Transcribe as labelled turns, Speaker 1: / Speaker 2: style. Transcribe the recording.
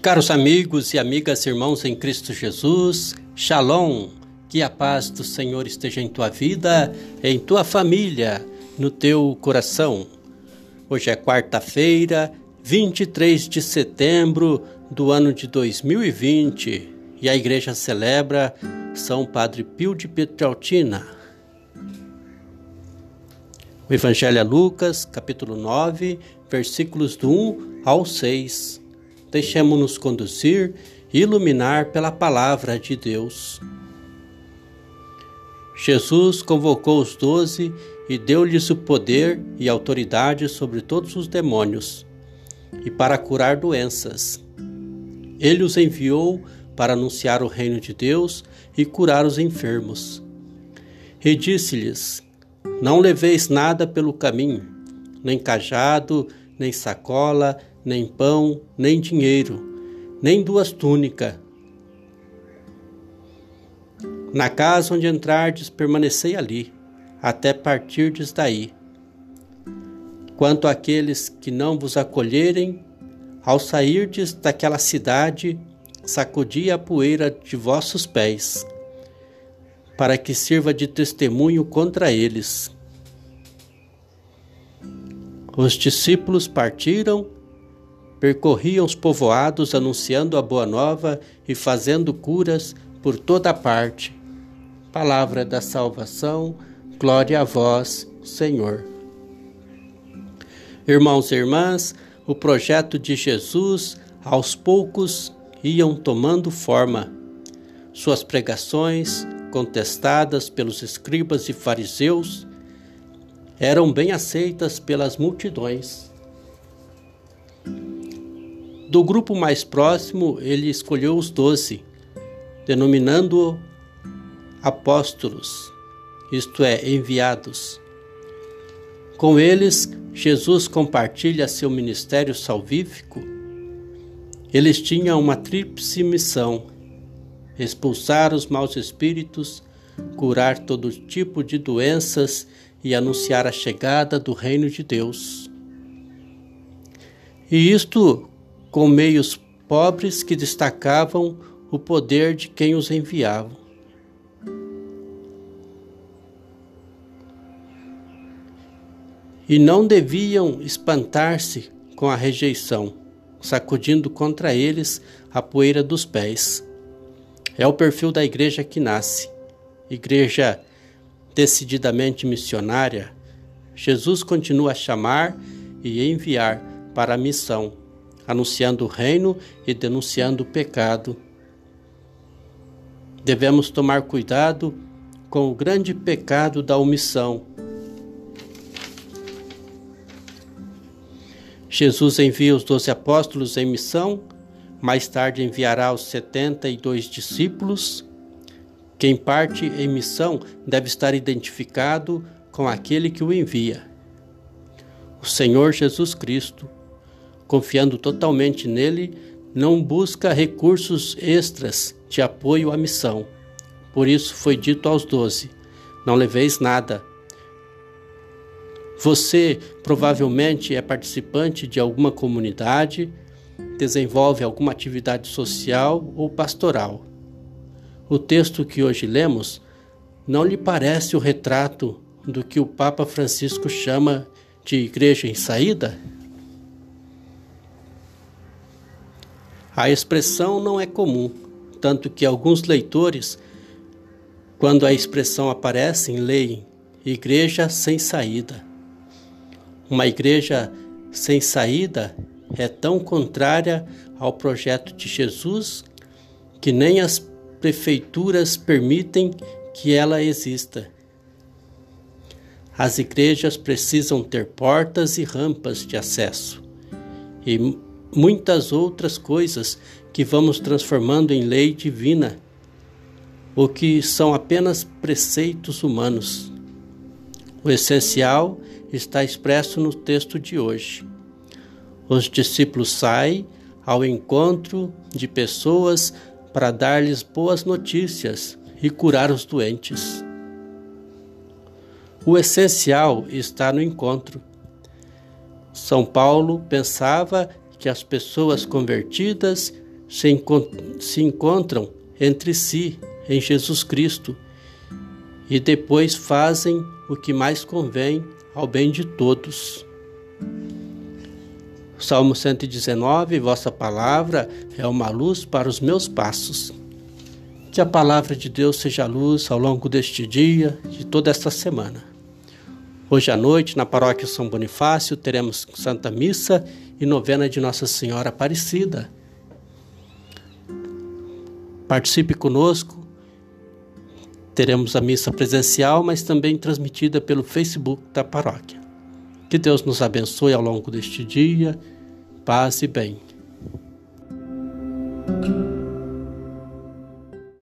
Speaker 1: Caros amigos e amigas, irmãos em Cristo Jesus, Shalom, que a paz do Senhor esteja em tua vida, em tua família, no teu coração. Hoje é quarta-feira, 23 de setembro do ano de 2020 e a igreja celebra São Padre Pio de Pietrelcina. O Evangelho é Lucas, capítulo 9, versículos do 1 ao 6. Deixemos-nos conduzir e iluminar pela palavra de Deus. Jesus convocou os doze e deu-lhes o poder e autoridade sobre todos os demônios e para curar doenças. Ele os enviou para anunciar o reino de Deus e curar os enfermos. E disse-lhes: Não leveis nada pelo caminho, nem cajado, nem sacola, nem pão, nem dinheiro, nem duas túnicas. Na casa onde entrardes, permanecei ali, até partirdes daí. Quanto àqueles que não vos acolherem, ao sairdes daquela cidade, sacudi a poeira de vossos pés, para que sirva de testemunho contra eles. Os discípulos partiram, percorriam os povoados anunciando a boa nova e fazendo curas por toda parte. Palavra da salvação, glória a vós, Senhor. Irmãos e irmãs, o projeto de Jesus aos poucos iam tomando forma. Suas pregações, contestadas pelos escribas e fariseus, eram bem aceitas pelas multidões. Do grupo mais próximo, ele escolheu os doze, denominando apóstolos, isto é, enviados. Com eles, Jesus compartilha seu ministério salvífico. Eles tinham uma tríplice missão: expulsar os maus espíritos, curar todo tipo de doenças e anunciar a chegada do reino de Deus. E isto com meios pobres que destacavam o poder de quem os enviava. E não deviam espantar-se com a rejeição, sacudindo contra eles a poeira dos pés. É o perfil da igreja que nasce. Igreja decididamente missionária, Jesus continua a chamar e enviar para a missão, anunciando o reino e denunciando o pecado. Devemos tomar cuidado com o grande pecado da omissão. Jesus envia os doze apóstolos em missão, mais tarde enviará os setenta e dois discípulos quem parte em missão deve estar identificado com aquele que o envia. O Senhor Jesus Cristo, confiando totalmente nele, não busca recursos extras de apoio à missão. Por isso foi dito aos doze: Não leveis nada. Você provavelmente é participante de alguma comunidade, desenvolve alguma atividade social ou pastoral. O texto que hoje lemos não lhe parece o retrato do que o Papa Francisco chama de igreja em saída? A expressão não é comum, tanto que alguns leitores, quando a expressão aparece, leem igreja sem saída. Uma igreja sem saída é tão contrária ao projeto de Jesus que nem as prefeituras permitem que ela exista. As igrejas precisam ter portas e rampas de acesso e muitas outras coisas que vamos transformando em lei divina, o que são apenas preceitos humanos. O essencial está expresso no texto de hoje. Os discípulos saem ao encontro de pessoas para dar-lhes boas notícias e curar os doentes. O essencial está no encontro. São Paulo pensava que as pessoas convertidas se, encont se encontram entre si em Jesus Cristo e depois fazem o que mais convém ao bem de todos. Salmo 119, vossa palavra é uma luz para os meus passos. Que a palavra de Deus seja luz ao longo deste dia, de toda esta semana. Hoje à noite, na paróquia São Bonifácio, teremos Santa Missa e novena de Nossa Senhora Aparecida. Participe conosco. Teremos a missa presencial, mas também transmitida pelo Facebook da paróquia. Que Deus nos abençoe ao longo deste dia. Paz e bem.